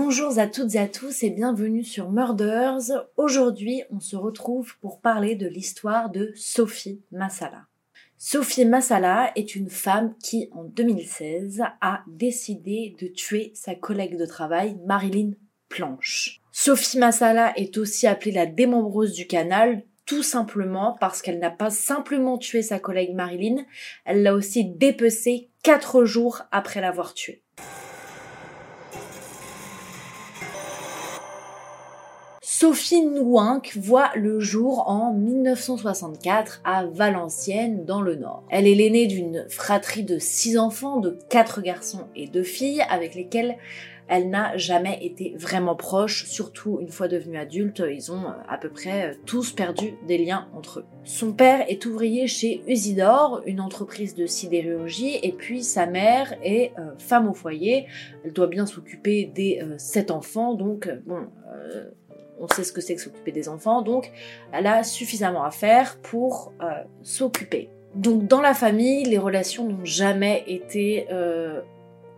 Bonjour à toutes et à tous et bienvenue sur Murders. Aujourd'hui, on se retrouve pour parler de l'histoire de Sophie Massala. Sophie Massala est une femme qui, en 2016, a décidé de tuer sa collègue de travail, Marilyn Planche. Sophie Massala est aussi appelée la démembreuse du canal, tout simplement parce qu'elle n'a pas simplement tué sa collègue Marilyn, elle l'a aussi dépecée quatre jours après l'avoir tuée. Sophie Nouinck voit le jour en 1964 à Valenciennes dans le Nord. Elle est l'aînée d'une fratrie de six enfants, de quatre garçons et deux filles avec lesquels elle n'a jamais été vraiment proche, surtout une fois devenue adulte, ils ont à peu près tous perdu des liens entre eux. Son père est ouvrier chez Usidor, une entreprise de sidérurgie, et puis sa mère est euh, femme au foyer. Elle doit bien s'occuper des euh, sept enfants, donc bon, euh, on sait ce que c'est que s'occuper des enfants, donc elle a suffisamment à faire pour euh, s'occuper. Donc dans la famille, les relations n'ont jamais été euh,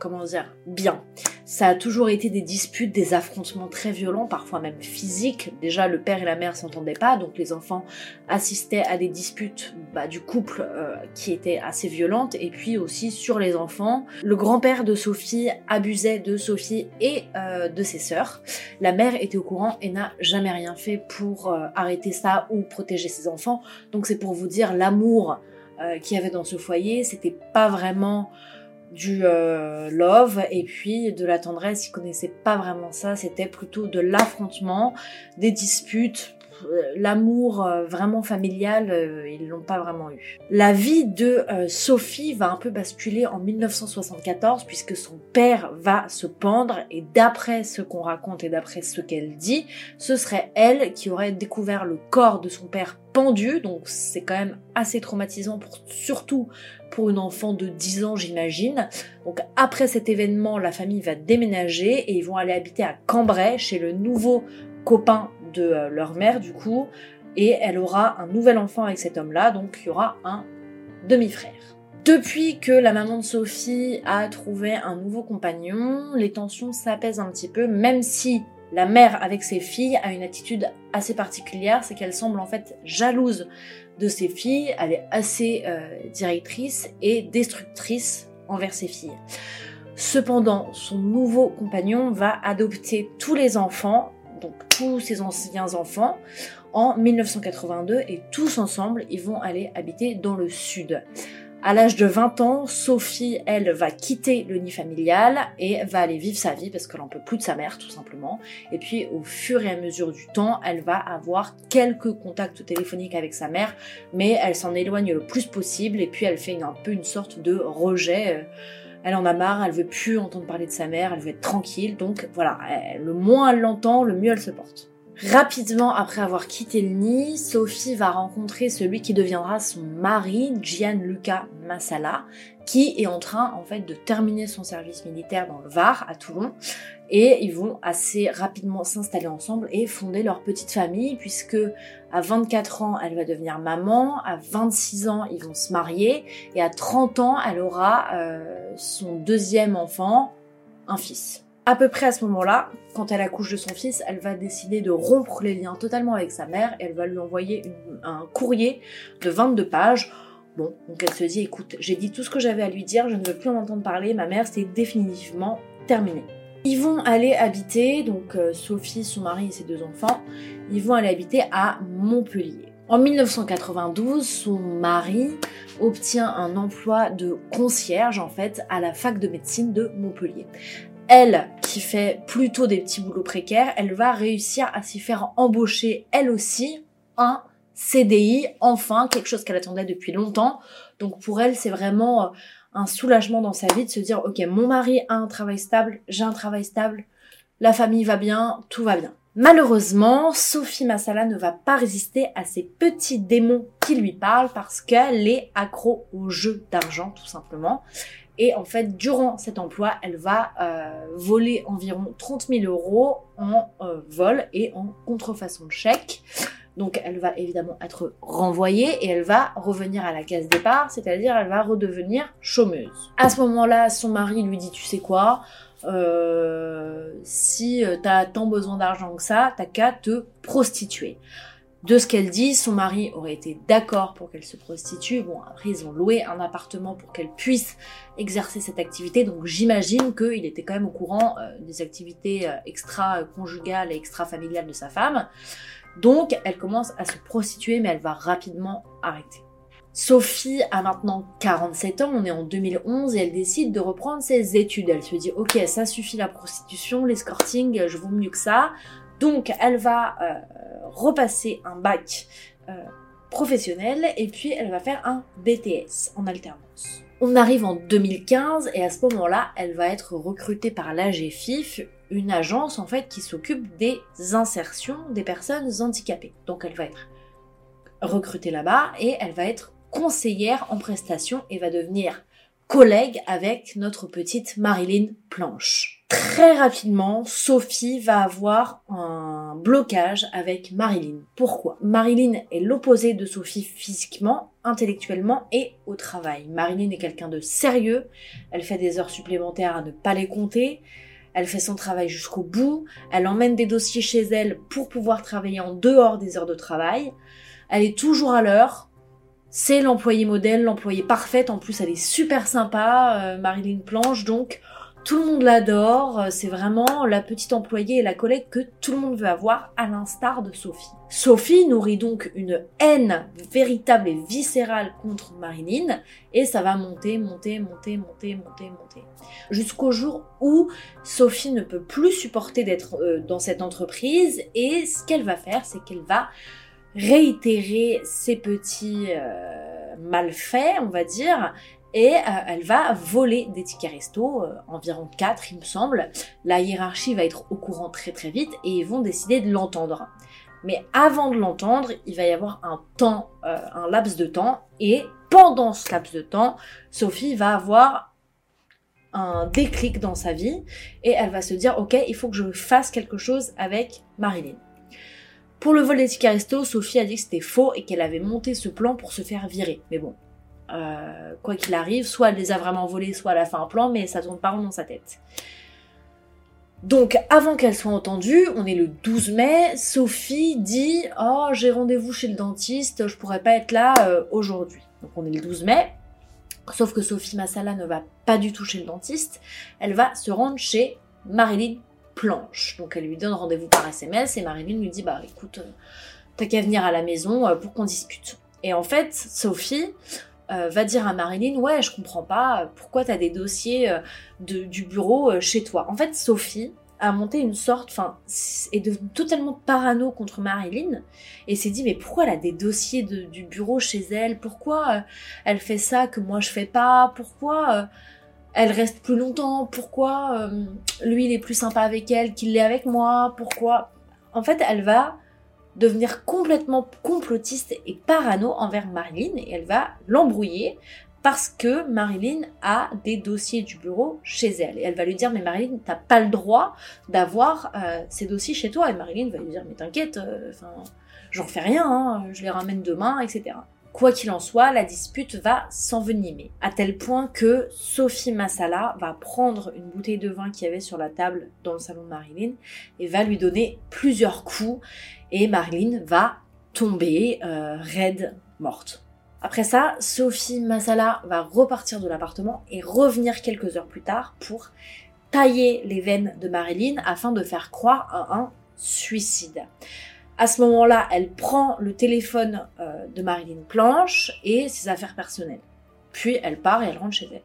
comment dire, bien. Ça a toujours été des disputes, des affrontements très violents, parfois même physiques. Déjà, le père et la mère s'entendaient pas, donc les enfants assistaient à des disputes bah, du couple euh, qui étaient assez violentes. Et puis aussi sur les enfants, le grand-père de Sophie abusait de Sophie et euh, de ses sœurs. La mère était au courant et n'a jamais rien fait pour euh, arrêter ça ou protéger ses enfants. Donc c'est pour vous dire l'amour qu'il y avait dans ce foyer, c'était pas vraiment du euh, love et puis de la tendresse. Ils connaissaient pas vraiment ça. C'était plutôt de l'affrontement, des disputes, l'amour euh, vraiment familial, euh, ils l'ont pas vraiment eu. La vie de Sophie va un peu basculer en 1974 puisque son père va se pendre et d'après ce qu'on raconte et d'après ce qu'elle dit, ce serait elle qui aurait découvert le corps de son père pendu, donc c'est quand même assez traumatisant surtout pour une enfant de 10 ans j'imagine. Donc après cet événement, la famille va déménager et ils vont aller habiter à Cambrai chez le nouveau copain de euh, leur mère du coup, et elle aura un nouvel enfant avec cet homme-là, donc il y aura un demi-frère. Depuis que la maman de Sophie a trouvé un nouveau compagnon, les tensions s'apaisent un petit peu, même si la mère avec ses filles a une attitude assez particulière, c'est qu'elle semble en fait jalouse de ses filles, elle est assez euh, directrice et destructrice envers ses filles. Cependant, son nouveau compagnon va adopter tous les enfants donc tous ses anciens enfants, en 1982 et tous ensemble, ils vont aller habiter dans le sud. À l'âge de 20 ans, Sophie, elle, va quitter le nid familial et va aller vivre sa vie parce qu'elle en peut plus de sa mère, tout simplement. Et puis, au fur et à mesure du temps, elle va avoir quelques contacts téléphoniques avec sa mère, mais elle s'en éloigne le plus possible et puis elle fait un peu une sorte de rejet. Euh, elle en a marre, elle veut plus entendre parler de sa mère, elle veut être tranquille, donc voilà, le moins elle l'entend, le mieux elle se porte. Rapidement après avoir quitté le nid, Sophie va rencontrer celui qui deviendra son mari, Gianluca Massala, qui est en train en fait de terminer son service militaire dans le Var, à Toulon, et ils vont assez rapidement s'installer ensemble et fonder leur petite famille, puisque à 24 ans, elle va devenir maman, à 26 ans, ils vont se marier, et à 30 ans, elle aura euh, son deuxième enfant, un fils à peu près à ce moment-là, quand elle accouche de son fils, elle va décider de rompre les liens totalement avec sa mère. Elle va lui envoyer un courrier de 22 pages. Bon, donc elle se dit, écoute, j'ai dit tout ce que j'avais à lui dire, je ne veux plus en entendre parler, ma mère, c'est définitivement terminé. Ils vont aller habiter, donc euh, Sophie, son mari et ses deux enfants, ils vont aller habiter à Montpellier. En 1992, son mari obtient un emploi de concierge en fait à la fac de médecine de Montpellier elle, qui fait plutôt des petits boulots précaires, elle va réussir à s'y faire embaucher, elle aussi, un CDI, enfin, quelque chose qu'elle attendait depuis longtemps. Donc pour elle, c'est vraiment euh, un soulagement dans sa vie de se dire, ok, mon mari a un travail stable, j'ai un travail stable, la famille va bien, tout va bien. Malheureusement, Sophie Massala ne va pas résister à ces petits démons qui lui parlent parce qu'elle est accro au jeu d'argent, tout simplement. Et en fait, durant cet emploi, elle va euh, voler environ 30 000 euros en euh, vol et en contrefaçon de chèque. Donc elle va évidemment être renvoyée et elle va revenir à la case départ, c'est-à-dire elle va redevenir chômeuse. À ce moment-là, son mari lui dit tu sais quoi, euh, si tu as tant besoin d'argent que ça, t'as qu'à te prostituer. De ce qu'elle dit, son mari aurait été d'accord pour qu'elle se prostitue. Bon, après, ils ont loué un appartement pour qu'elle puisse exercer cette activité. Donc, j'imagine qu'il était quand même au courant euh, des activités euh, extra-conjugales et extra-familiales de sa femme. Donc, elle commence à se prostituer, mais elle va rapidement arrêter. Sophie a maintenant 47 ans, on est en 2011 et elle décide de reprendre ses études. Elle se dit ok ça suffit la prostitution, l'escorting, je vaux mieux que ça. Donc elle va euh, repasser un bac euh, professionnel et puis elle va faire un BTS en alternance. On arrive en 2015 et à ce moment-là, elle va être recrutée par l'AGFIF, une agence en fait qui s'occupe des insertions des personnes handicapées. Donc elle va être recrutée là-bas et elle va être conseillère en prestation et va devenir collègue avec notre petite Marilyn Planche. Très rapidement, Sophie va avoir un blocage avec Marilyn. Pourquoi? Marilyn est l'opposé de Sophie physiquement, intellectuellement et au travail. Marilyn est quelqu'un de sérieux, elle fait des heures supplémentaires à ne pas les compter, elle fait son travail jusqu'au bout, elle emmène des dossiers chez elle pour pouvoir travailler en dehors des heures de travail, elle est toujours à l'heure, c'est l'employé modèle, l'employé parfaite. En plus, elle est super sympa, euh, Marilyn Planche. Donc, tout le monde l'adore. C'est vraiment la petite employée et la collègue que tout le monde veut avoir, à l'instar de Sophie. Sophie nourrit donc une haine véritable et viscérale contre Marilyn. Et ça va monter, monter, monter, monter, monter, monter. Jusqu'au jour où Sophie ne peut plus supporter d'être euh, dans cette entreprise. Et ce qu'elle va faire, c'est qu'elle va réitérer ses petits euh, malfaits, on va dire, et euh, elle va voler des tickets resto, euh, environ 4 il me semble. La hiérarchie va être au courant très très vite et ils vont décider de l'entendre. Mais avant de l'entendre, il va y avoir un temps, un laps de temps, et pendant ce laps de temps, Sophie va avoir un déclic dans sa vie et elle va se dire ok il faut que je fasse quelque chose avec Marilyn. Pour le vol des tickets resto, Sophie a dit que c'était faux et qu'elle avait monté ce plan pour se faire virer. Mais bon, euh, quoi qu'il arrive, soit elle les a vraiment volés, soit elle a fait un plan, mais ça tourne pas rond dans sa tête. Donc, avant qu'elle soit entendue, on est le 12 mai, Sophie dit « Oh, j'ai rendez-vous chez le dentiste, je pourrais pas être là euh, aujourd'hui. » Donc on est le 12 mai, sauf que Sophie Massala ne va pas du tout chez le dentiste, elle va se rendre chez Marilyn planche. Donc elle lui donne rendez-vous par SMS et Marilyn lui dit bah écoute, euh, t'as qu'à venir à la maison pour qu'on discute. Et en fait, Sophie euh, va dire à Marilyn ouais je comprends pas pourquoi t'as des dossiers du bureau chez toi? En fait, Sophie a monté une sorte, enfin, est devenue totalement parano contre Marilyn et s'est dit mais pourquoi elle a des dossiers du bureau chez elle? Pourquoi elle fait ça que moi je fais pas? Pourquoi elle reste plus longtemps, pourquoi euh, lui il est plus sympa avec elle qu'il l'est avec moi, pourquoi... En fait, elle va devenir complètement complotiste et parano envers Marilyn et elle va l'embrouiller parce que Marilyn a des dossiers du bureau chez elle. Et elle va lui dire, mais Marilyn, t'as pas le droit d'avoir euh, ces dossiers chez toi. Et Marilyn va lui dire, mais t'inquiète, euh, j'en fais rien, hein, je les ramène demain, etc. Quoi qu'il en soit, la dispute va s'envenimer, à tel point que Sophie Massala va prendre une bouteille de vin qu'il y avait sur la table dans le salon de Marilyn et va lui donner plusieurs coups et Marilyn va tomber euh, raide, morte. Après ça, Sophie Massala va repartir de l'appartement et revenir quelques heures plus tard pour tailler les veines de Marilyn afin de faire croire à un suicide. À ce moment-là, elle prend le téléphone euh, de Marilyn Planche et ses affaires personnelles. Puis elle part et elle rentre chez elle.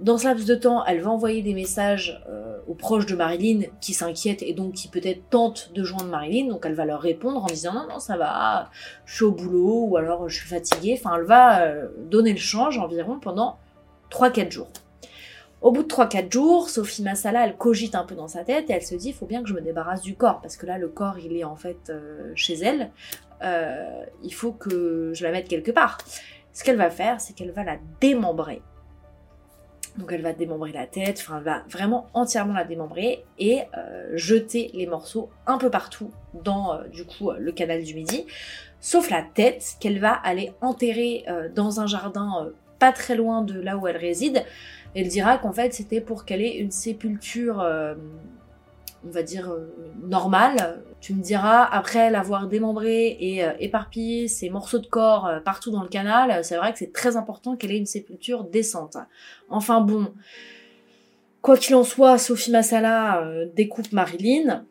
Dans ce laps de temps, elle va envoyer des messages euh, aux proches de Marilyn qui s'inquiètent et donc qui peut-être tentent de joindre Marilyn. Donc elle va leur répondre en disant non, non, ça va, je suis au boulot ou alors je suis fatiguée. Enfin, elle va euh, donner le change environ pendant 3-4 jours. Au bout de 3-4 jours, Sophie Massala, elle cogite un peu dans sa tête et elle se dit, il faut bien que je me débarrasse du corps, parce que là, le corps, il est en fait euh, chez elle. Euh, il faut que je la mette quelque part. Ce qu'elle va faire, c'est qu'elle va la démembrer. Donc elle va démembrer la tête, enfin elle va vraiment entièrement la démembrer et euh, jeter les morceaux un peu partout dans du coup le canal du Midi, sauf la tête qu'elle va aller enterrer dans un jardin pas très loin de là où elle réside. Elle dira qu'en fait c'était pour qu'elle ait une sépulture, euh, on va dire, euh, normale. Tu me diras, après l'avoir démembré et euh, éparpillé ses morceaux de corps partout dans le canal, c'est vrai que c'est très important qu'elle ait une sépulture décente. Enfin bon, quoi qu'il en soit, Sophie Massala découpe Marilyn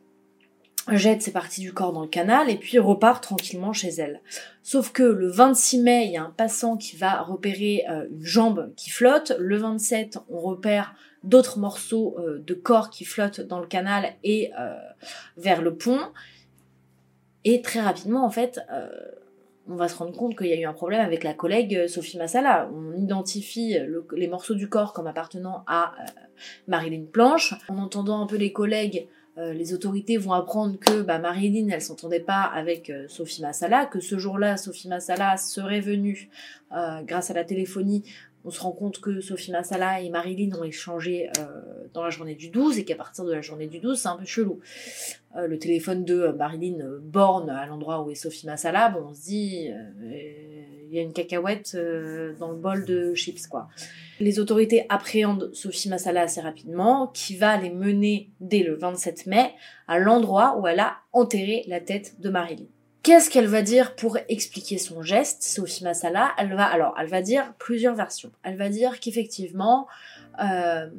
jette ses parties du corps dans le canal et puis repart tranquillement chez elle. Sauf que le 26 mai, il y a un passant qui va repérer euh, une jambe qui flotte. Le 27, on repère d'autres morceaux euh, de corps qui flottent dans le canal et euh, vers le pont. Et très rapidement, en fait, on va se rendre compte qu'il y a eu un problème avec la collègue Sophie Massala. On identifie les morceaux du corps comme appartenant à Marilyn Planche. En entendant un peu les collègues euh, les autorités vont apprendre que bah, Marilyn, elle s'entendait pas avec euh, Sophie Massala, que ce jour-là, Sophie Massala serait venue euh, grâce à la téléphonie. On se rend compte que Sophie Massala et Marilyn ont échangé dans la journée du 12 et qu'à partir de la journée du 12, c'est un peu chelou. le téléphone de Marilyn borne à l'endroit où est Sophie Massala, bon, on se dit, il y a une cacahuète dans le bol de chips, quoi. Les autorités appréhendent Sophie Massala assez rapidement, qui va les mener dès le 27 mai à l'endroit où elle a enterré la tête de Marilyn. Qu'est-ce qu'elle va dire pour expliquer son geste, Sophie Massala? Elle va alors, elle va dire plusieurs versions. Elle va dire qu'effectivement, euh,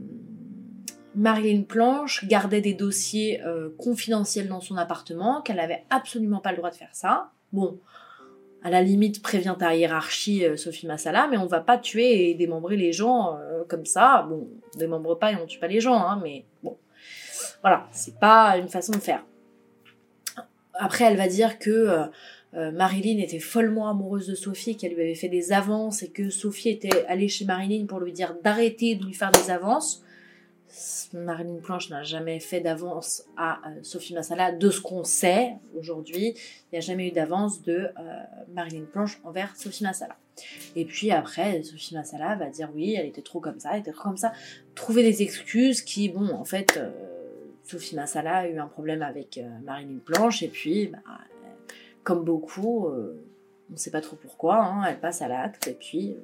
Marilyn Planche gardait des dossiers euh, confidentiels dans son appartement, qu'elle n'avait absolument pas le droit de faire ça. Bon, à la limite prévient ta hiérarchie euh, Sophie Massala, mais on va pas tuer et démembrer les gens euh, comme ça. Bon, on démembre pas et on tue pas les gens, hein, mais bon, voilà, c'est pas une façon de faire. Après, elle va dire que euh, Marilyn était follement amoureuse de Sophie, qu'elle lui avait fait des avances et que Sophie était allée chez Marilyn pour lui dire d'arrêter de lui faire des avances. Marilyn Planche n'a jamais fait d'avance à euh, Sophie Massala, de ce qu'on sait aujourd'hui. Il n'y a jamais eu d'avance de euh, Marilyn Planche envers Sophie Massala. Et puis après, Sophie Massala va dire oui, elle était trop comme ça, elle était trop comme ça. Trouver des excuses qui, bon, en fait, euh, Sophie Massala a eu un problème avec Marilyn Planche, et puis, bah, comme beaucoup, on ne sait pas trop pourquoi, hein, elle passe à l'acte, et puis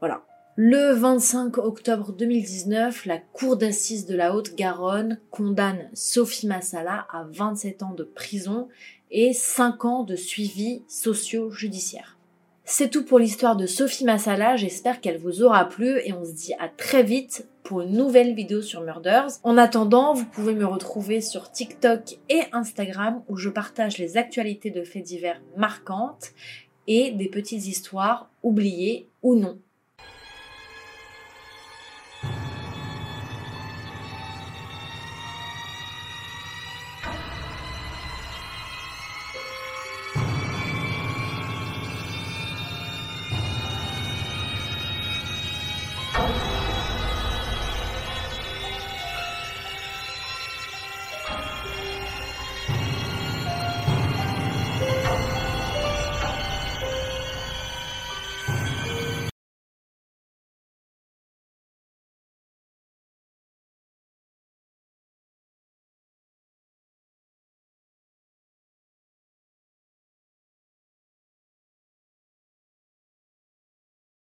voilà. Le 25 octobre 2019, la Cour d'assises de la Haute-Garonne condamne Sophie Massala à 27 ans de prison et 5 ans de suivi socio-judiciaire. C'est tout pour l'histoire de Sophie Massala, j'espère qu'elle vous aura plu et on se dit à très vite pour une nouvelle vidéo sur Murders. En attendant, vous pouvez me retrouver sur TikTok et Instagram où je partage les actualités de faits divers marquantes et des petites histoires oubliées ou non